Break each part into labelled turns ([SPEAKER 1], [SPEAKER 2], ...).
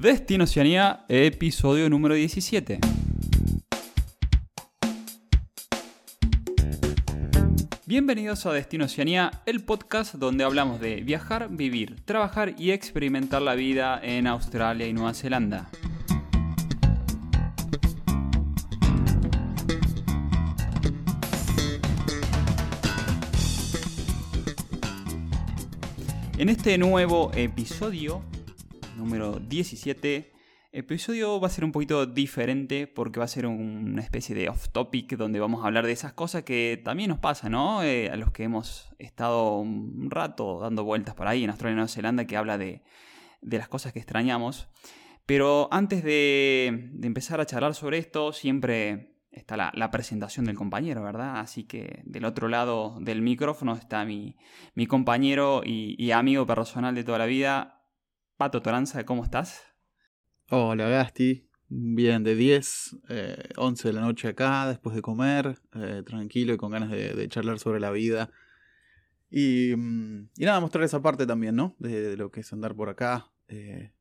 [SPEAKER 1] Destino Oceanía, episodio número 17. Bienvenidos a Destino Oceanía, el podcast donde hablamos de viajar, vivir, trabajar y experimentar la vida en Australia y Nueva Zelanda. En este nuevo episodio, número 17, episodio va a ser un poquito diferente porque va a ser una especie de off topic donde vamos a hablar de esas cosas que también nos pasan, ¿no? Eh, a los que hemos estado un rato dando vueltas por ahí en Australia y Nueva Zelanda que habla de, las cosas que extrañamos. Pero antes de, de empezar a charlar sobre esto, siempre está la, presentación del compañero, ¿verdad? Así que del otro lado del micrófono está mi, mi compañero y, amigo personal de toda la vida, Pato Toranza, ¿cómo estás?
[SPEAKER 2] Hola Gasti, bien, de 10, 11 eh, de la noche acá, después de comer, eh, tranquilo y con ganas de, charlar sobre la vida. Y, mm, y, nada, mostrar esa parte también, ¿no? De, lo que es andar por acá, eh,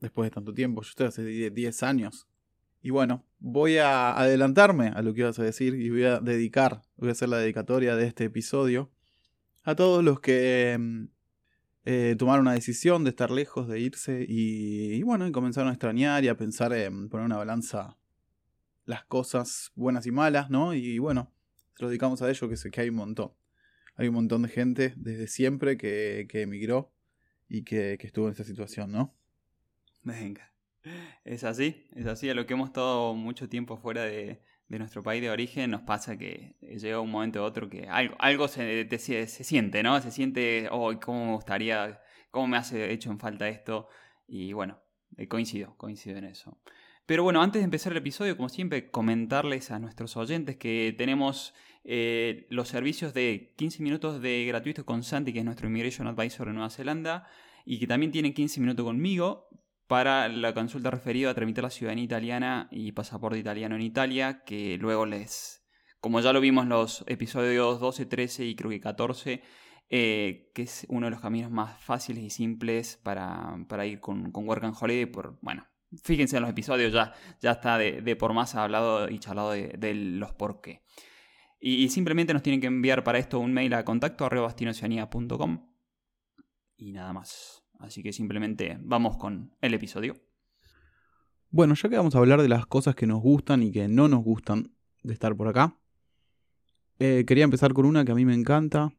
[SPEAKER 2] después de tanto tiempo. Yo estoy hace 10 años y bueno, voy a adelantarme a lo que ibas a decir y voy a dedicar, voy a hacer la dedicatoria de este episodio a todos los que mm, eh, tomaron una decisión de estar lejos, de irse y, bueno, y comenzaron a extrañar y a pensar en poner una balanza las cosas buenas y malas, ¿no? Y bueno, se lo dedicamos a ello que sé que hay un montón. Hay un montón de gente desde siempre que, que emigró y que, que estuvo en esta situación, ¿no?
[SPEAKER 1] Venga. Es así, es así. A lo que hemos estado mucho tiempo fuera de, nuestro país de origen, nos pasa que llega un momento u otro que algo, algo se, se, siente, ¿no? Se siente, oh, cómo me gustaría, cómo me hace hecho en falta esto. Y bueno, eh, coincido, coincido en eso. Pero bueno, antes de empezar el episodio, como siempre, comentarles a nuestros oyentes que tenemos eh, los servicios de 15 minutos de gratuito con Santi, que es nuestro Immigration Advisor en Nueva Zelanda, y que también tiene 15 minutos conmigo para la consulta referida a tramitar la ciudadanía italiana y pasaporte italiano en Italia, que luego les, como ya lo vimos en los episodios 12, 13 y creo que 14, eh, que es uno de los caminos más fáciles y simples para, ir con, con, Work and Holiday. Por, bueno, fíjense en los episodios, ya, ya está de, por más hablado y charlado de, los por qué. Y, simplemente nos tienen que enviar para esto un mail a contacto y nada más. Así que simplemente vamos con el episodio.
[SPEAKER 2] Bueno, ya que vamos a hablar de las cosas que nos gustan y que no nos gustan de estar por acá, eh, quería empezar con una que a mí me encanta,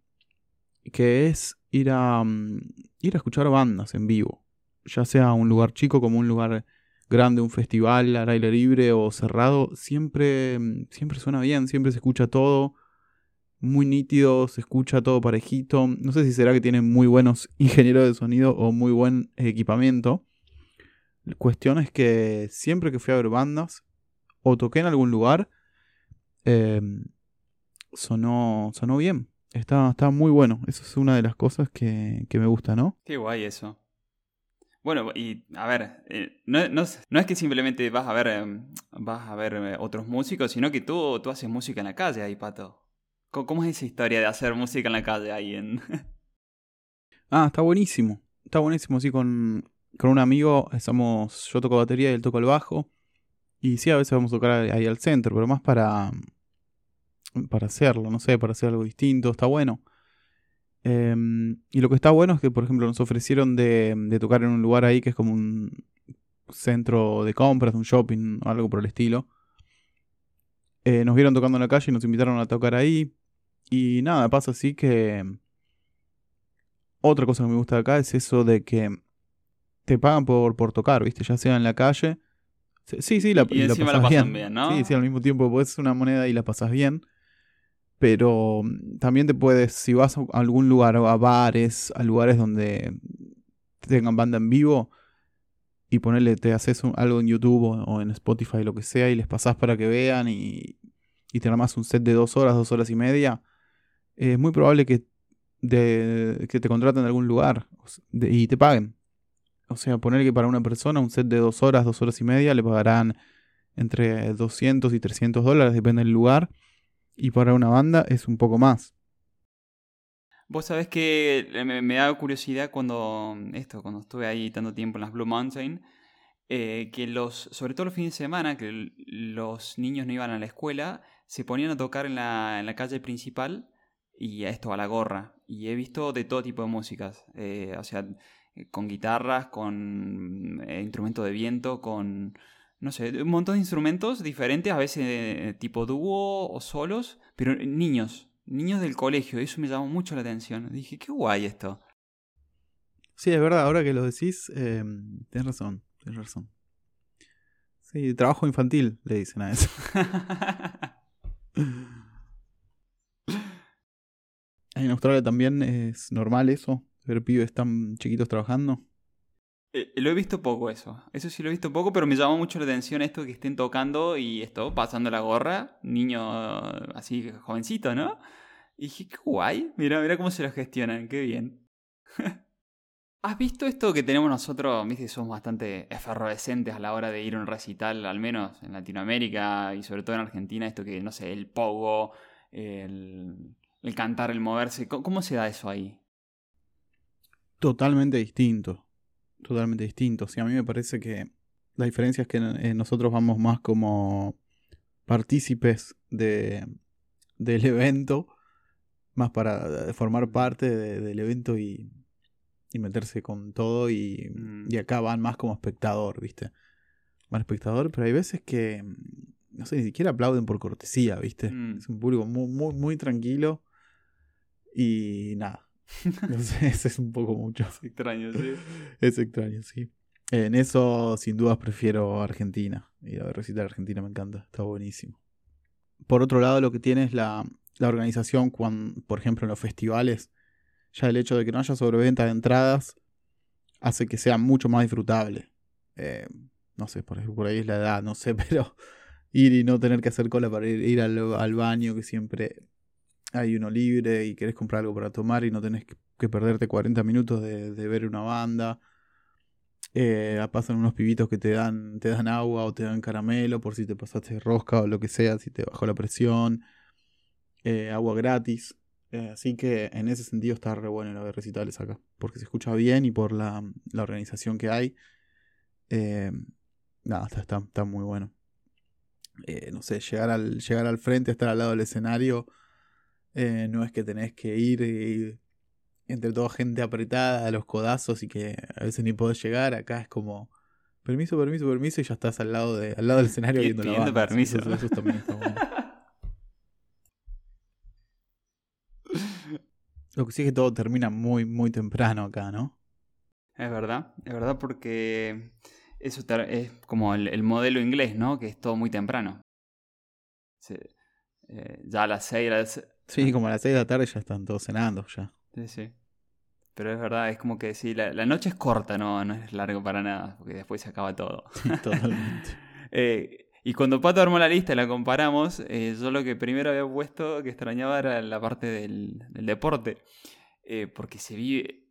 [SPEAKER 2] que es ir a, mm, ir a escuchar bandas en vivo, ya sea un lugar chico como un lugar grande, un festival al aire libre o cerrado, siempre, mm, siempre suena bien, siempre se escucha todo muy nítido, se escucha todo parejito. No sé si será que tienen muy buenos ingenieros de sonido o muy buen equipamiento. La cuestión es que siempre que fui a ver bandas o toqué en algún lugar, em, sonó, sonó bien. Está, muy bueno. Eso es una de las cosas que, me gusta, ¿no?
[SPEAKER 1] Qué guay eso. Bueno, y a ver, eh, no, es que simplemente vas a ver, em, vas a ver eh, otros músicos, sino que tú, tú haces música en la calle ahí, Pato. ¿Cómo es esa historia de hacer música en la calle ahí en...
[SPEAKER 2] ah, está buenísimo. Está buenísimo, sí, con, con un amigo estamos, yo toco batería y él toca el bajo. Y sí, a veces vamos a tocar ahí al centro, pero más para, para hacerlo, no sé, para hacer algo distinto, está bueno. Em, y lo que está bueno es que, por ejemplo, nos ofrecieron de, de, tocar en un lugar ahí que es como un centro de compras, un shopping o algo por el estilo. Eh, nos vieron tocando en la calle y nos invitaron a tocar ahí. Y nada, pasa así que... Otra cosa que me gusta de acá es eso de que te pagan por, por tocar, ¿viste? Ya sea en la calle. Sí, sí, la,
[SPEAKER 1] y, la, pasas bien. ¿no?
[SPEAKER 2] Sí, sí, al mismo tiempo puedes una moneda y la pasas bien. Pero mm, también te puedes, si vas a algún lugar, a bares, a lugares donde tengan banda en vivo, y ponerle, te haces algo en YouTube o, en Spotify, lo que sea, y les pasás para que vean y, y te armas un set de dos horas, dos horas y media, es muy probable que, te contraten en algún lugar y te paguen. O sea, poner que para una persona un set de dos horas, dos horas y media le pagarán entre 200 y 300 dólares, depende del lugar. Y para una banda es un poco más.
[SPEAKER 1] Vos sabés que me, da curiosidad cuando esto, cuando estuve ahí tanto tiempo en las Blue Mountain, eh, que los, sobre todo los fines de semana, que los niños no iban a la escuela, se ponían a tocar en la, en la calle principal y a esto a la gorra. Y he visto de todo tipo de músicas, eh, o sea, con guitarras, con eh, instrumentos de viento, con, no sé, un montón de instrumentos diferentes, a veces tipo dúo o solos, pero niños, niños del colegio, eso me llamó mucho la atención. Dije, qué guay esto.
[SPEAKER 2] Sí, es verdad, ahora que lo decís, eh, tienes razón, tienes razón. Sí, trabajo infantil, le dicen a eso. en Australia también es normal eso, ver pibes tan chiquitos trabajando.
[SPEAKER 1] Eh, lo he visto poco eso, eso sí lo he visto poco, pero me llamó mucho la atención esto que estén tocando y esto, pasando la gorra, niño así jovencito, ¿no? Y dije, qué guay, mira, mira cómo se lo gestionan, qué bien. ¿Has visto esto que tenemos nosotros? Viste, somos bastante efervescentes a la hora de ir a un recital, al menos en Latinoamérica y sobre todo en Argentina, esto que, no sé, el pogo, el, cantar, el moverse. ¿Cómo, se da eso ahí?
[SPEAKER 2] Totalmente distinto. Totalmente distinto. Sí, a mí me parece que la diferencia es que eh, nosotros vamos más como partícipes de, del evento, más para eh, formar parte del evento y y meterse con todo y, mm. y acá van más como espectador, ¿viste? Van espectador, pero hay veces que, no sé, ni siquiera aplauden por cortesía, ¿viste? Mm. Es un público muy, muy, muy tranquilo y nada. No sé, ese es un poco mucho.
[SPEAKER 1] Es extraño, sí.
[SPEAKER 2] Es extraño, sí. En eso, sin dudas, prefiero Argentina. Y a recitar Argentina me encanta, está buenísimo. Por otro lado, lo que tiene es la, la organización, cuando, por ejemplo, en los festivales, ya el hecho de que no haya sobreventa de entradas hace que sea mucho más disfrutable. Eh, no sé, por, por ahí es la edad, no sé, pero ir y no tener que hacer cola para ir, al, baño, que siempre hay uno libre y querés comprar algo para tomar y no tenés que, perderte 40 minutos de, ver una banda. Eh, pasan unos pibitos que te dan, te dan agua o te dan caramelo por si te pasaste rosca o lo que sea, si te bajó la presión. Eh, agua gratis. Eh, así que en ese sentido está re bueno lo recitales acá, porque se escucha bien y por la, organización que hay. Nada, está, está, muy bueno. No sé, llegar al, llegar al frente, estar al lado del escenario, no es que tenés que ir entre toda gente apretada a los codazos y que a veces ni podés llegar. Acá es como permiso, permiso, permiso y ya estás al lado, de, al lado del escenario viendo la banda.
[SPEAKER 1] permiso.
[SPEAKER 2] eso también está bueno. Lo que sí es que todo termina muy, muy temprano acá, ¿no?
[SPEAKER 1] Es verdad, es verdad porque eso es como el, modelo inglés, ¿no? Que es todo muy temprano. Eh, ya a las 6 las...
[SPEAKER 2] Sí, como a las 6 de la tarde ya están todos cenando ya.
[SPEAKER 1] Sí, sí. Pero es verdad, es como que sí, la, noche es corta, no, no es largo para nada, porque después se acaba todo.
[SPEAKER 2] totalmente.
[SPEAKER 1] eh, y cuando Pato armó la lista y la comparamos, eh, yo lo que primero había puesto que extrañaba era la parte del, deporte. Eh, porque se vive.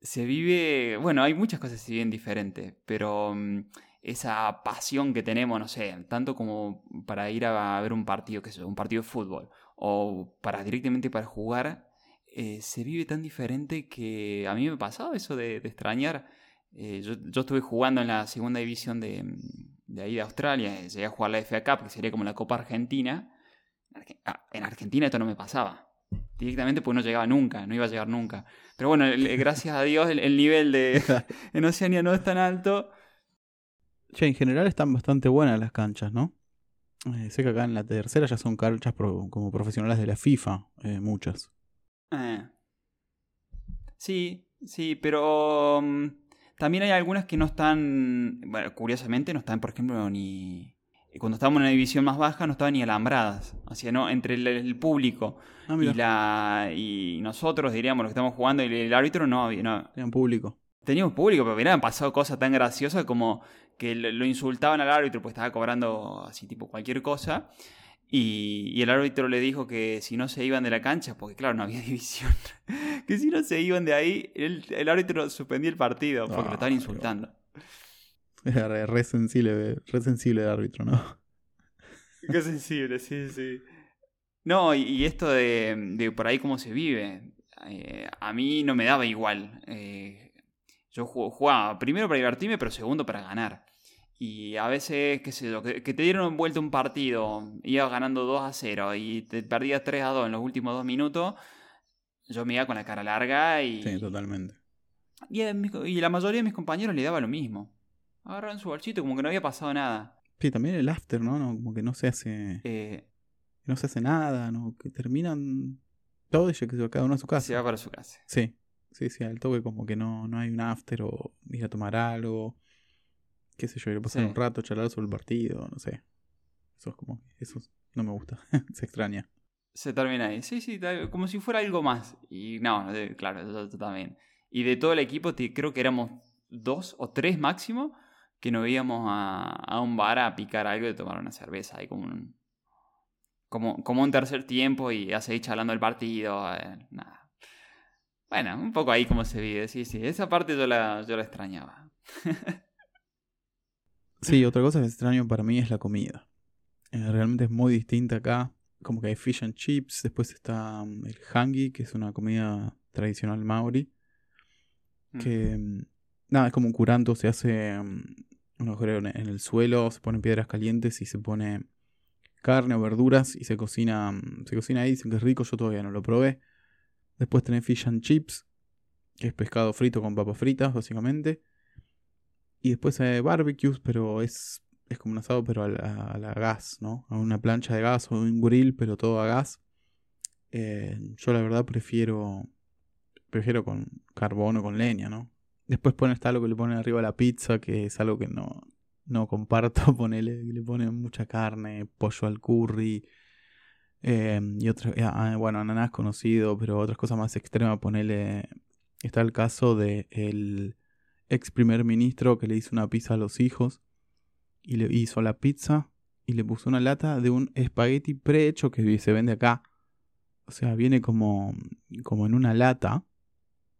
[SPEAKER 1] Se vive. Bueno, hay muchas cosas que se viven diferentes, pero mm, esa pasión que tenemos, no sé, tanto como para ir a, ver un partido, que es un partido de fútbol, o para directamente para jugar, eh, se vive tan diferente que a mí me ha pasado eso de, extrañar. yo, yo estuve jugando en la segunda división de de ahí de Australia, llegué a jugar la FA Cup, que sería como la Copa Argentina. Ah, en Argentina esto no me pasaba. Directamente pues no llegaba nunca, no iba a llegar nunca. Pero bueno, gracias a Dios el, nivel de en Oceanía no es tan alto.
[SPEAKER 2] Che, en general están bastante buenas las canchas, ¿no? Eh, sé que acá en la tercera ya son canchas como profesionales de la FIFA, eh, muchas.
[SPEAKER 1] Eh. Sí, sí, pero... Mm, también hay algunas que no están, bueno, curiosamente no están, por ejemplo, ni... Cuando estábamos en una división más baja no estaban ni alambradas. O sea, ¿no? Entre el, público ah, y, la, y nosotros, diríamos, los que estamos jugando, y el, árbitro no había... No.
[SPEAKER 2] Tenían público.
[SPEAKER 1] Teníamos público, pero mira, han pasado cosas tan graciosas como que lo insultaban al árbitro, pues estaba cobrando así tipo cualquier cosa. Y, el árbitro le dijo que si no se iban de la cancha, porque claro, no había división, que si no se iban de ahí, el, árbitro suspendía el partido porque lo estaban insultando.
[SPEAKER 2] Era re, sensible, re sensible el árbitro, ¿no?
[SPEAKER 1] Qué sensible, sí, sí. No, y, esto de, por ahí cómo se vive, eh, a mí no me daba igual. Eh, yo jugaba primero para divertirme, pero segundo para ganar. Y a veces, qué sé yo, que, te dieron vuelta un partido, ibas ganando 2 a 0 y te perdías 3 a 2 en los últimos dos minutos, yo me iba con la cara larga y...
[SPEAKER 2] Sí, totalmente.
[SPEAKER 1] Y, y la mayoría de mis compañeros le daba lo mismo. Agarraron su bolsito como que no había pasado nada.
[SPEAKER 2] Sí, también el after, ¿no? como que no se hace...
[SPEAKER 1] Eh,
[SPEAKER 2] no se hace nada, ¿no? Que terminan todo y que cada uno a su casa.
[SPEAKER 1] Se va para su casa.
[SPEAKER 2] Sí, sí, sí, al toque como que no, no hay un after o ir a tomar algo qué sé yo, ir a pasar un rato, charlar sobre el partido, no sé. Eso es como, eso no me gusta, se extraña.
[SPEAKER 1] Se termina ahí, sí, sí, como si fuera algo más. Y no, claro, eso, también. Y de todo el equipo, creo que éramos dos o tres máximo que nos íbamos a, un bar a picar algo y tomar una cerveza. Ahí como un, como, como un tercer tiempo y a seguir charlando el partido. Eh, nada. Bueno, un poco ahí como se vive, sí, sí. Esa parte yo la, yo la extrañaba.
[SPEAKER 2] Sí, otra cosa que es extraño para mí es la comida. Eh, realmente es muy distinta acá. Como que hay fish and chips, después está mm, el hangi, que es una comida tradicional maori. Que, mm, nada, es como un curanto, se hace mm, un agujero en el suelo, se ponen piedras calientes y se pone carne o verduras y se cocina, se cocina ahí, dicen que es rico, yo todavía no lo probé. Después tenés fish and chips, que es pescado frito con papas fritas, básicamente. Y después hay barbecues, pero es, es como un asado, pero a la, gas, ¿no? A una plancha de gas o un grill, pero todo a gas. Eh, yo la verdad prefiero prefiero con carbón o con leña, ¿no? Después pone está lo que le ponen arriba a la pizza, que es algo que no, no comparto. Ponele, le ponen mucha carne, pollo al curry. Eh, y otro, ah, bueno, ananá conocido, pero otras cosas más extremas. Ponele. Está el caso de el ex primer ministro que le hizo una pizza a los hijos y le hizo la pizza y le puso una lata de un espagueti prehecho que se vende acá. O sea, viene como, como en una lata.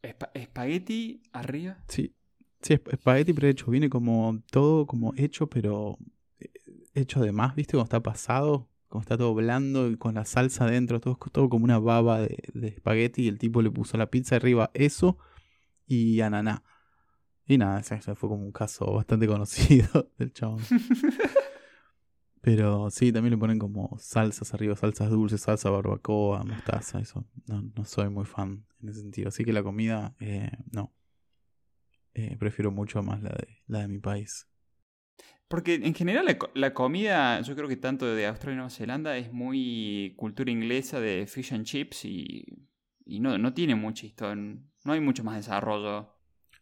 [SPEAKER 1] ¿Espagueti arriba?
[SPEAKER 2] Sí. Sí, espagueti prehecho. Viene como todo como hecho, pero eh, hecho de más, ¿viste? Como está pasado, como está todo blando y con la salsa dentro, todo, todo como una baba de, de espagueti y el tipo le puso la pizza arriba eso y ananá. Y nada, fue como un caso bastante conocido del chabón. Pero sí, también le ponen como salsas arriba, salsas dulces, salsa barbacoa, mostaza, eso. No, no soy muy fan en ese sentido. Así que la comida, eh, no. Eh, prefiero mucho más la de, la de mi país.
[SPEAKER 1] Porque en general la, comida, yo creo que tanto de Australia y Nueva Zelanda es muy cultura inglesa de fish and chips y, y no, no tiene mucho historia, no hay mucho más desarrollo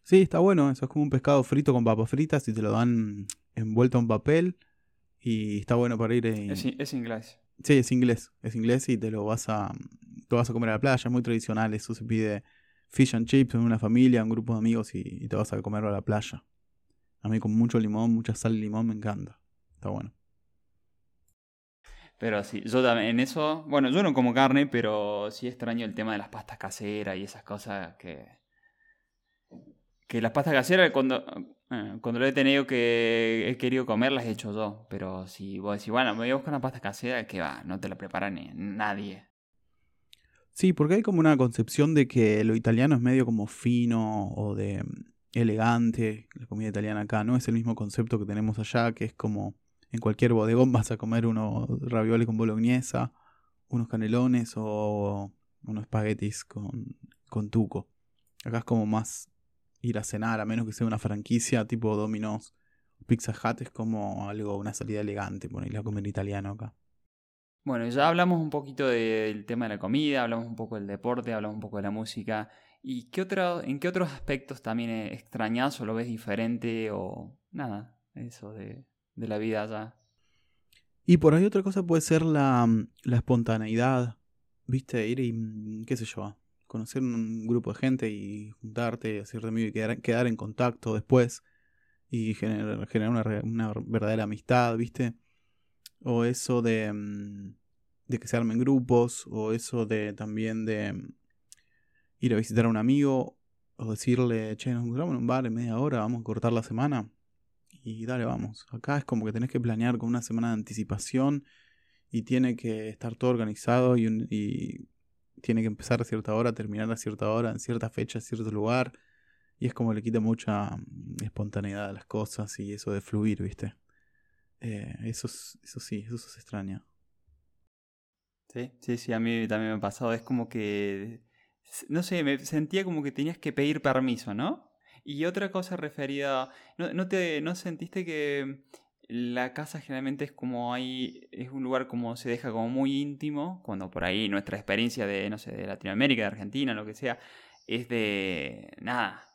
[SPEAKER 2] Sí, está bueno, eso es como un pescado frito con papas fritas y te lo dan envuelto en papel y está bueno para ir
[SPEAKER 1] en... Es, inglés.
[SPEAKER 2] Sí, es inglés, es inglés y te lo vas a te vas a comer a la playa, es muy tradicional, eso se pide fish and chips en una familia, un grupo de amigos y, te vas a comerlo a la playa. A mí con mucho limón, mucha sal y limón me encanta. Está bueno.
[SPEAKER 1] Pero sí, yo también en eso, bueno, yo no como carne, pero sí extraño el tema de las pastas caseras y esas cosas que que las pastas caseras, cuando, eh, cuando lo he tenido que he querido comer, las he hecho yo. Pero si vos decís, bueno, me voy a buscar una pasta casera, que va, no te la prepara ni nadie.
[SPEAKER 2] Sí, porque hay como una concepción de que lo italiano es medio como fino o de elegante, la comida italiana acá, no es el mismo concepto que tenemos allá, que es como en cualquier bodegón vas a comer unos ravioles con bolognesa, unos canelones o unos espaguetis con, con tuco. Acá es como más ir a cenar, a menos que sea una franquicia tipo Domino's, Pizza Hut, es como algo, una salida elegante, por ir a comer italiano acá.
[SPEAKER 1] Bueno, ya hablamos un poquito del tema de la comida, hablamos un poco del deporte, hablamos un poco de la música. ¿Y qué otro, en qué otros aspectos también extrañas o lo ves diferente o nada, eso de, de la vida allá?
[SPEAKER 2] Y por ahí otra cosa puede ser la, la espontaneidad, viste, ir y qué sé yo, conocer un grupo de gente y juntarte, hacerte amigo y quedar, quedar en contacto después y generar, generar una, verdadera amistad, ¿viste? O eso de, mm, de que se armen grupos, o eso de también de mm, ir a visitar a un amigo, o decirle, che, nos encontramos en un bar en media hora, vamos a cortar la semana. Y dale, vamos. Acá es como que tenés que planear con una semana de anticipación y tiene que estar todo organizado y, tiene que empezar a cierta hora, terminar a cierta hora, en cierta fecha, en cierto lugar. Y es como le quita mucha mm, espontaneidad a las cosas y eso de fluir, ¿viste? Eh, eso, eso sí, eso se extraña.
[SPEAKER 1] Sí, sí, sí, a mí también me ha pasado. Es como que, no sé, me sentía como que tenías que pedir permiso, ¿no? Y otra cosa referida, ¿no, no te, no sentiste que la casa generalmente es como hay, es un lugar como se deja como muy íntimo, cuando por ahí nuestra experiencia de, no sé, de Latinoamérica, de Argentina, lo que sea, es de, nada,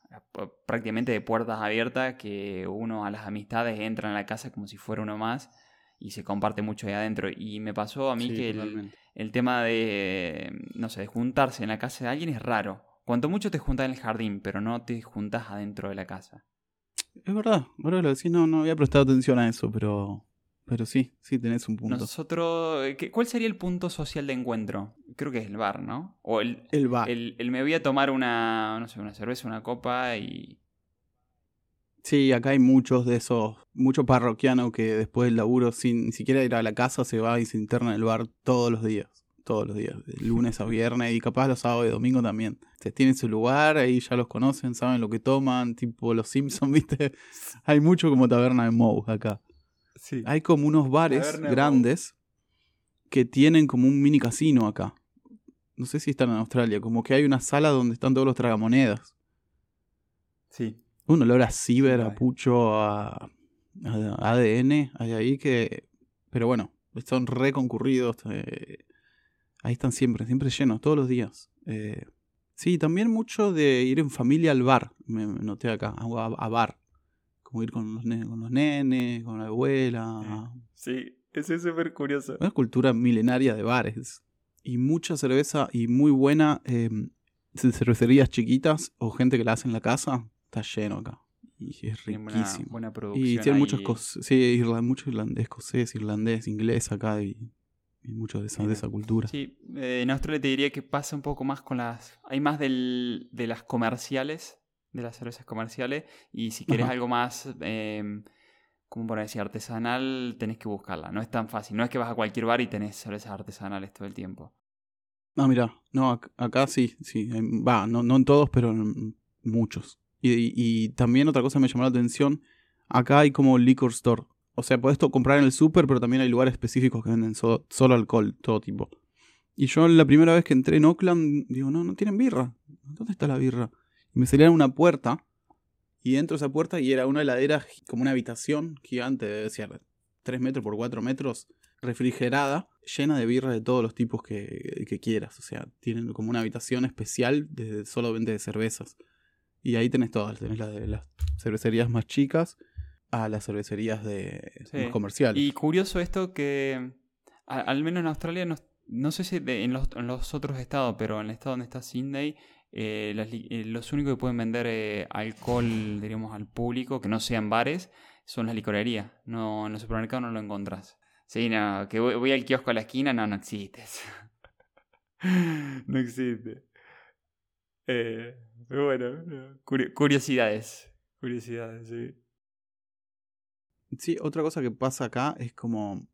[SPEAKER 1] prácticamente de puertas abiertas, que uno a las amistades entra en la casa como si fuera uno más y se comparte mucho ahí adentro. Y me pasó a mí que el, tema de, no sé, de juntarse en la casa de alguien es raro. Cuanto mucho te juntas en el jardín, pero no te juntas adentro de la casa.
[SPEAKER 2] Es verdad, ahora lo decís, no, no había prestado atención a eso, pero pero sí, sí tenés un punto.
[SPEAKER 1] Nosotros, eh, ¿cuál sería el punto social de encuentro? Creo que es el bar, ¿no? O el,
[SPEAKER 2] el bar.
[SPEAKER 1] El, me voy a tomar una, no sé, una cerveza, una copa y...
[SPEAKER 2] Sí, acá hay muchos de esos, mucho parroquiano que después del laburo, sin ni siquiera ir a la casa, se va y se interna en el bar todos los días. Todos los días, de lunes a viernes y capaz los sábados y domingo también. Se tienen su lugar, ahí ya los conocen, saben lo que toman, tipo los Simpsons, ¿viste? Hay mucho como taberna de Moe acá. Hay como unos bares grandes que tienen como un mini casino acá. No sé si están en Australia. Como que hay una sala donde están todos los tragamonedas.
[SPEAKER 1] Sí.
[SPEAKER 2] Un olor a ciber, a pucho, a, ADN. Hay ahí que. Pero bueno, están re concurridos. Eh, ahí están siempre, siempre llenos, todos los días. Eh, sí, también mucho de ir en familia al bar. Me, noté acá, a bar como ir con los, con los nenes, con la abuela.
[SPEAKER 1] Sí, eso es súper curioso.
[SPEAKER 2] Una cultura milenaria de bares. Y mucha cerveza y muy buena em, cervecerías chiquitas o gente que la hace en la casa. Está lleno acá. Y es riquísimo.
[SPEAKER 1] Buena, producción.
[SPEAKER 2] Y tiene muchas cosas. Sí, mucho irlandés, escocés, irlandés, inglés acá. Y, mucho de esa, de esa cultura.
[SPEAKER 1] Sí, eh, en Australia te diría que pasa un poco más con las. Hay más del, de las comerciales de las cervezas comerciales. Y si quieres algo más, eh, como por decir, artesanal, tenés que buscarla. No es tan fácil. No es que vas a cualquier bar y tenés cervezas artesanales todo el tiempo.
[SPEAKER 2] Ah, mira, no, acá sí, sí. Va, no, no en todos, pero en muchos. Y, y, también otra cosa me llamó la atención, acá hay como liquor store. O sea, puedes comprar en el super, pero también hay lugares específicos que venden solo alcohol, todo tipo. Y yo la primera vez que entré en Oakland, digo, no, no tienen birra. ¿Dónde está la birra? me salieron una puerta y entro a esa puerta y era una heladera como una habitación gigante, debe ser 3 metros por 4 metros, refrigerada, llena de birra de todos los tipos que, que quieras. O sea, tienen como una habitación especial de solamente de cervezas. Y ahí tenés todas, tenés las de las cervecerías más chicas a las cervecerías de más comerciales.
[SPEAKER 1] Y curioso esto que al menos en Australia no, no sé si en, los, en, los, otros estados, pero en el estado donde está Sydney eh, eh, los únicos que pueden vender eh, alcohol, diríamos, al público, que no sean bares, son las licorerías. No, en los supermercados no lo encontrás. Sí, no, que voy, al kiosco a la esquina, no, no existe. no existe. Pero bueno, curiosidades. Curiosidades, sí.
[SPEAKER 2] Sí, otra cosa que pasa acá es como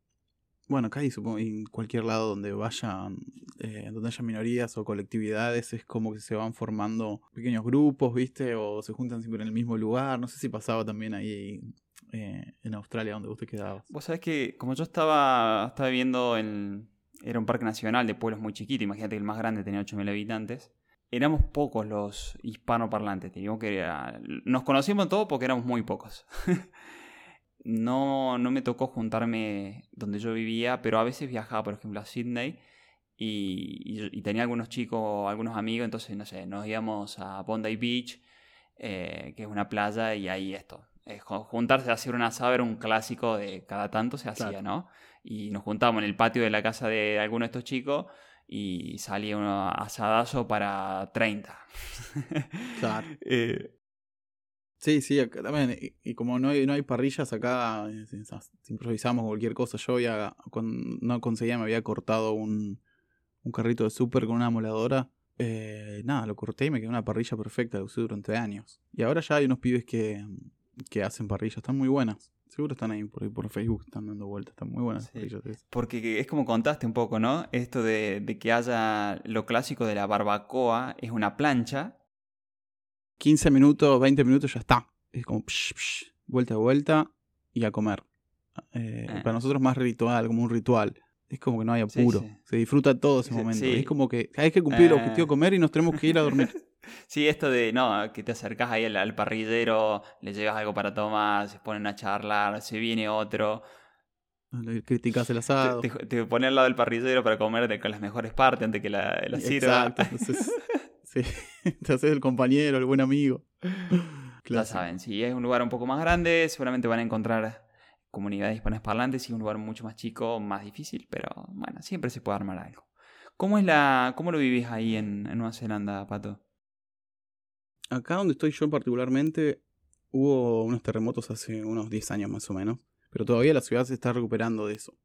[SPEAKER 2] bueno, acá y supongo en cualquier lado donde vayan, eh, donde haya minorías o colectividades, es como que se van formando pequeños grupos, ¿viste? O se juntan siempre en el mismo lugar. No sé si pasaba también ahí eh, en Australia, donde vos te quedabas.
[SPEAKER 1] Vos sabés que, como yo estaba, estaba viviendo en. Era un parque nacional de pueblos muy chiquitos, imagínate que el más grande tenía 8.000 habitantes. Éramos pocos los hispanoparlantes, digo que nos conocíamos todos porque éramos muy pocos. no, no me tocó juntarme donde yo vivía, pero a veces viajaba, por ejemplo, a Sydney y, tenía algunos chicos, algunos amigos, entonces, no sé, nos íbamos a Bondi Beach, eh, que es una playa, y ahí esto. juntarse a hacer un asado era un clásico de cada tanto se hacía, ¿no? Y nos juntábamos en el patio de la casa de, alguno de estos chicos y salía un asadazo para 30.
[SPEAKER 2] Claro. eh, Sí, sí, acá también. Y, como no hay, no hay parrillas acá, improvisamos cualquier cosa. Yo ya, cuando no conseguía, me había cortado un, un carrito de súper con una moladora. Eh, nada, lo corté y me quedó una parrilla perfecta, lo usé durante años. Y ahora ya hay unos pibes que, que hacen parrillas, están muy buenas. Seguro están ahí por, por Facebook, están dando vueltas, están muy buenas.
[SPEAKER 1] Porque es como contaste un poco, ¿no? Esto de, de que haya lo clásico de la barbacoa, es una plancha
[SPEAKER 2] 15 minutos, 20 minutos ya está. Es como psh, psh, vuelta a vuelta y a comer. Eh,
[SPEAKER 1] Eh.
[SPEAKER 2] Para nosotros más ritual, como un ritual. Es como que no hay apuro.
[SPEAKER 1] sí.
[SPEAKER 2] Se disfruta todo ese momento.
[SPEAKER 1] sí.
[SPEAKER 2] Es como que hay que cumplir el
[SPEAKER 1] Eh.
[SPEAKER 2] objetivo de comer y nos tenemos que ir a dormir.
[SPEAKER 1] Sí, esto de, no, que te acercás ahí al, al parrillero, le llevas algo para tomar, se ponen a charlar, se viene otro,
[SPEAKER 2] Le criticas el asado.
[SPEAKER 1] te, te pone al lado del parrillero para comer de- con las mejores partes antes que la, la sirva.
[SPEAKER 2] Exacto. Entonces, sí, te haces el compañero, el buen amigo.
[SPEAKER 1] Ya saben, si es un lugar un poco más grande, seguramente van a encontrar comunidades hispanoparlantes. Es un lugar mucho más chico, más difícil, pero bueno, siempre se puede armar algo. ¿Cómo, es la, cómo lo vivís ahí en, Nueva Zelanda, Pato?
[SPEAKER 2] Acá donde estoy yo particularmente, hubo unos terremotos hace unos 10 años más o menos, pero todavía la ciudad se está recuperando de eso.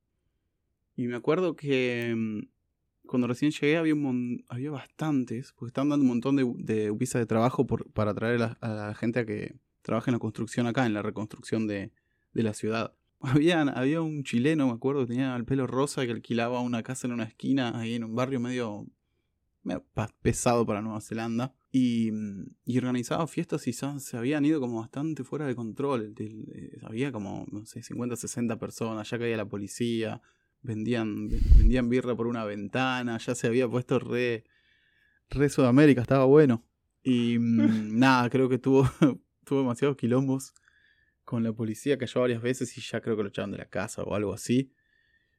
[SPEAKER 2] Y me acuerdo que mm, cuando recién llegué había, un había bastantes, porque estaban dando un montón de, de visas de trabajo para atraer a la, gente a que trabaje en la construcción acá, en la reconstrucción de la ciudad. Había, había un chileno, me acuerdo, que tenía el pelo rosa que alquilaba una casa en una esquina, ahí en un barrio medio medio pesado para Nueva Zelanda. Y, mm, y organizaba fiestas y se habían ido como bastante fuera de control. Eh, había como, no sé, 50, 60 personas, ya caía la policía, vendían, vendían birra por una ventana, ya se había puesto re, re Sudamérica, estaba bueno. Y mm, nada, creo que tuvo, tuvo demasiados quilombos con la policía, cayó varias veces y ya creo que lo echaron de la casa o algo así.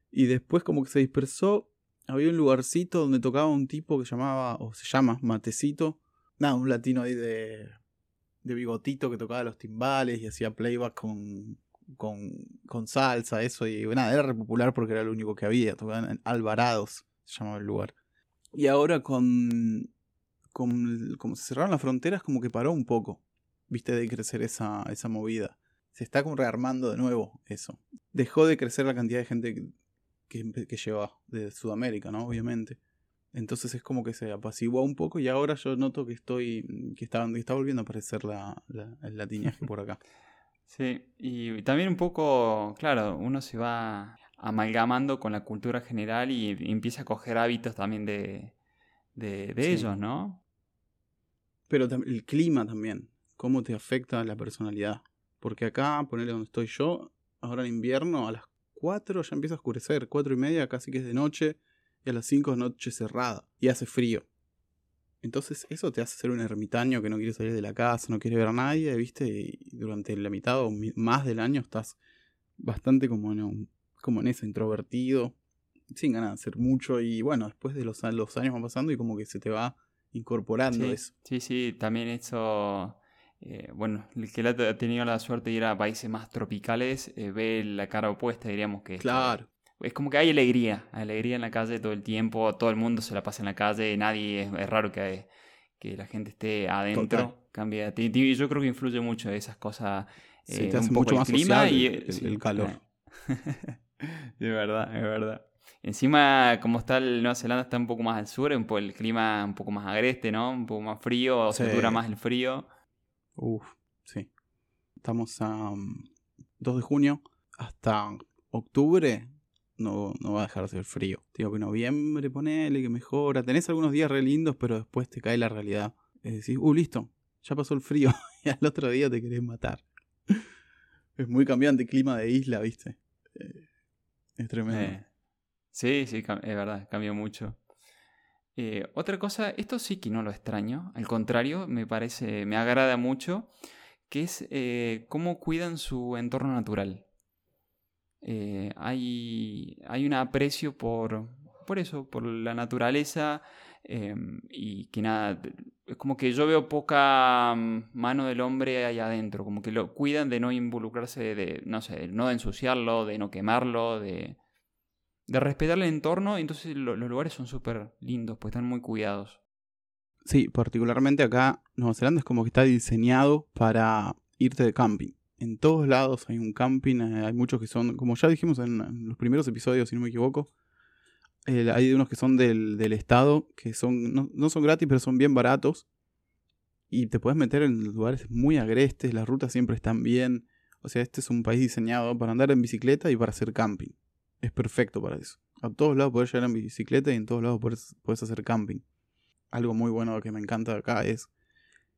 [SPEAKER 2] Y después como que se dispersó había un lugarcito donde tocaba un tipo que llamaba, o se llama, Matecito. Nada, un latino ahí de, de bigotito que tocaba los timbales y hacía playback con, con, con salsa, eso. Y nada, era re popular porque era lo único que había. Tocaban en Alvarados, se llamaba el lugar. Y ahora con, con como se cerraron las fronteras, como que paró un poco, viste, de crecer esa, esa movida. Se está como rearmando de nuevo eso. Dejó de crecer la cantidad de gente que, que, que lleva de Sudamérica, ¿no? Obviamente. Entonces es como que se apaciguó un poco y ahora yo noto que estoy. que está, que está volviendo a aparecer la, la- el latinaje por acá.
[SPEAKER 1] Sí, y también un poco, claro, uno se va amalgamando con la cultura general y empieza a coger hábitos también de, de, de
[SPEAKER 2] Sí.
[SPEAKER 1] ellos, ¿no?
[SPEAKER 2] Pero el clima también, cómo te afecta la personalidad. Porque acá, ponerle donde estoy yo, ahora en invierno a las 4 ya empieza a oscurecer, 4 y media casi que es de noche, y a las 5 es noche cerrada, y hace frío. Entonces eso te hace ser un ermitaño que no quiere salir de la casa, no quiere ver a nadie, ¿viste? Y durante la mitad o más del año estás bastante como en, un- como en eso, introvertido, sin ganas de hacer mucho, y bueno, después de los, años van pasando y como que se te va incorporando
[SPEAKER 1] Sí,
[SPEAKER 2] eso.
[SPEAKER 1] sí, sí, también eso, eh, bueno, el que ha tenido la suerte de ir a países más tropicales eh, ve la cara opuesta, diríamos que...
[SPEAKER 2] Claro.
[SPEAKER 1] Es como que hay alegría, alegría en la calle todo el tiempo, todo el mundo se la pasa en la calle, nadie, es, es raro que, que la gente esté adentro,
[SPEAKER 2] Total.
[SPEAKER 1] cambia. ti- Yo creo que influye mucho esas cosas,
[SPEAKER 2] Sí,
[SPEAKER 1] eh,
[SPEAKER 2] te hace
[SPEAKER 1] un poco
[SPEAKER 2] mucho
[SPEAKER 1] el
[SPEAKER 2] más
[SPEAKER 1] clima y
[SPEAKER 2] el-
[SPEAKER 1] sí,
[SPEAKER 2] el calor.
[SPEAKER 1] de verdad, es verdad. Encima, como está el Nueva Zelanda, está un poco más al sur, el clima un poco más agreste, ¿no? Un poco más frío, o se dura más el frío.
[SPEAKER 2] Uf, sí. Estamos a mm, 2 de junio. Hasta octubre no, no va a dejar de ser frío. Digo que noviembre, ponele que mejora. Tenés algunos días re lindos, pero después te cae la realidad. Es decir, uh, listo, ya pasó el frío. y al otro día te querés matar. es muy cambiante el clima de isla, ¿viste? Eh, es tremendo.
[SPEAKER 1] Eh, sí, sí, es verdad, cambió mucho. Eh, otra cosa, esto sí que no lo extraño, al contrario, me parece, me agrada mucho, que es eh, cómo cuidan su entorno natural. Eh, hay, hay un aprecio por, por eso, por la naturaleza y que nada, es como que yo veo poca mano del hombre ahí adentro, como que lo cuidan de no involucrarse, de, no sé, de no ensuciarlo, de no quemarlo, de, de respetar el entorno, entonces lo- los lugares son súper lindos, pues están muy cuidados.
[SPEAKER 2] Sí, particularmente acá, Nueva Zelanda es como que está diseñado para irte de camping. En todos lados hay un camping, eh, hay muchos que son, como ya dijimos en, en los primeros episodios, si no me equivoco, eh, hay unos que son del, del estado, que son no, no son gratis, pero son bien baratos. Y te puedes meter en lugares muy agrestes, las rutas siempre están bien. O sea, este es un país diseñado para andar en bicicleta y para hacer camping. Es perfecto para eso. A todos lados puedes llegar en bicicleta y en todos lados puedes hacer camping algo muy bueno que me encanta acá es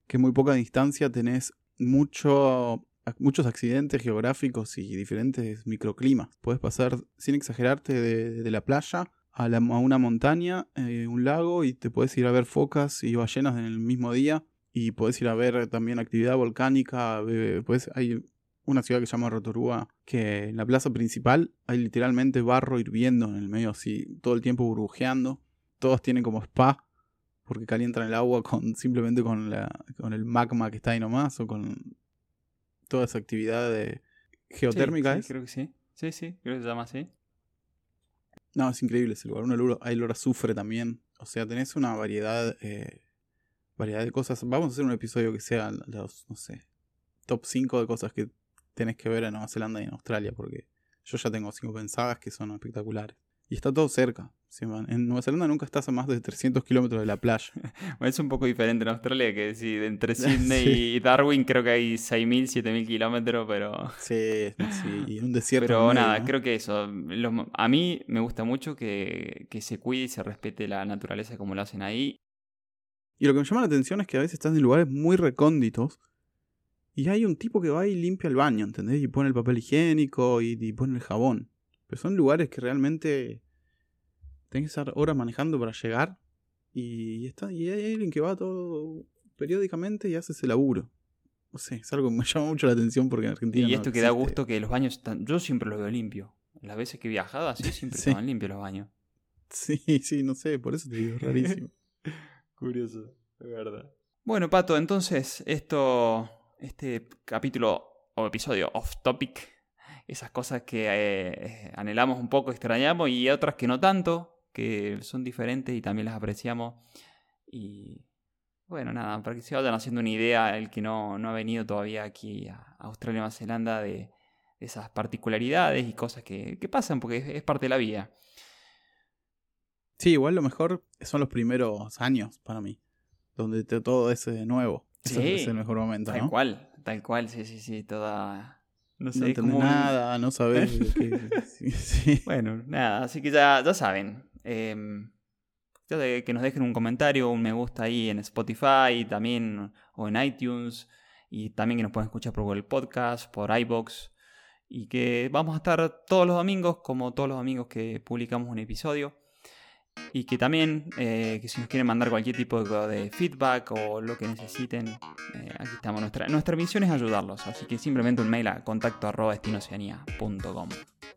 [SPEAKER 2] que muy poca distancia tenés mucho, muchos accidentes geográficos y diferentes microclimas. Puedes pasar, sin exagerarte, de, la playa a, la, a una montaña, eh, un lago, y te puedes ir a ver focas y ballenas en el mismo día. Y puedes ir a ver también actividad volcánica. Pues hay una ciudad que se llama Rotorua, que en la plaza principal hay literalmente barro hirviendo en el medio, así todo el tiempo burbujeando. Todos tienen como spa, porque calientan el agua con simplemente con, la, con el magma que está ahí nomás, o con toda esa actividad de geotérmica.
[SPEAKER 1] Sí, creo que sí. Sí, sí, creo que se llama así.
[SPEAKER 2] No, es increíble ese lugar. Un olor, hay olor azufre también. O sea, tenés una variedad, eh, variedad de cosas. Vamos a hacer un episodio que sea los, no sé, top 5 de cosas que tenés que ver en Nueva Zelanda y en Australia, porque yo ya tengo cinco pensadas que son espectaculares. Y está todo cerca. En Nueva Zelanda nunca estás a más de 300 kilómetros de la playa.
[SPEAKER 1] es un poco diferente en Australia, que si entre Sydney y Darwin creo que hay 6.000, 7.000 kilómetros, pero...
[SPEAKER 2] Sí, sí, y un desierto.
[SPEAKER 1] Pero nada, creo que eso. a mí me gusta mucho que, que se cuide y se respete la naturaleza como lo hacen ahí.
[SPEAKER 2] Y lo que me llama la atención es que a veces estás en lugares muy recónditos y hay un tipo que va y limpia el baño, ¿entendés? Y pone el papel higiénico y, pone el jabón. Pero son lugares que realmente tenés que estar horas manejando para llegar. Y, está, y hay alguien que va todo periódicamente y hace ese laburo. No sé, es algo que me llama mucho la atención porque en Argentina.
[SPEAKER 1] Y esto que da gusto que los baños están. Yo siempre los veo limpios. Las veces que he viajado así siempre estaban limpios los baños.
[SPEAKER 2] Sí, sí, no sé, por eso te digo, rarísimo.
[SPEAKER 1] Curioso, de verdad. Bueno, Pato, entonces esto este capítulo o episodio off topic, esas cosas que eh, anhelamos un poco, extrañamos y otras que no tanto, que son diferentes y también las apreciamos. Y bueno, nada, para que se vayan haciendo una idea, el que no, no ha venido todavía aquí a Australia y Nueva Zelanda, de, esas particularidades y cosas que, pasan, porque es, parte de la vida.
[SPEAKER 2] Sí, igual lo mejor son los primeros años para mí, donde todo es de nuevo. Sí, es el mejor momento,
[SPEAKER 1] tal cual, tal cual, sí, sí, sí, toda...
[SPEAKER 2] No sé, no nada, no sabes
[SPEAKER 1] Bueno, nada, así que ya, ya saben. Eh, que nos dejen un comentario, un me gusta ahí en Spotify también, o en iTunes, y también que nos pueden escuchar por Google Podcast, por iBox, y que vamos a estar todos los domingos, como todos los domingos que publicamos un episodio. Y que también, eh, que si nos quieren mandar cualquier tipo de, feedback o lo que necesiten, eh, aquí estamos. Nuestra, nuestra misión es ayudarlos, así que simplemente un mail a contacto arroba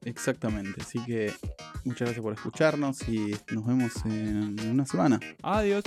[SPEAKER 2] Exactamente, así que muchas gracias por escucharnos y nos vemos en una semana.
[SPEAKER 1] Adiós.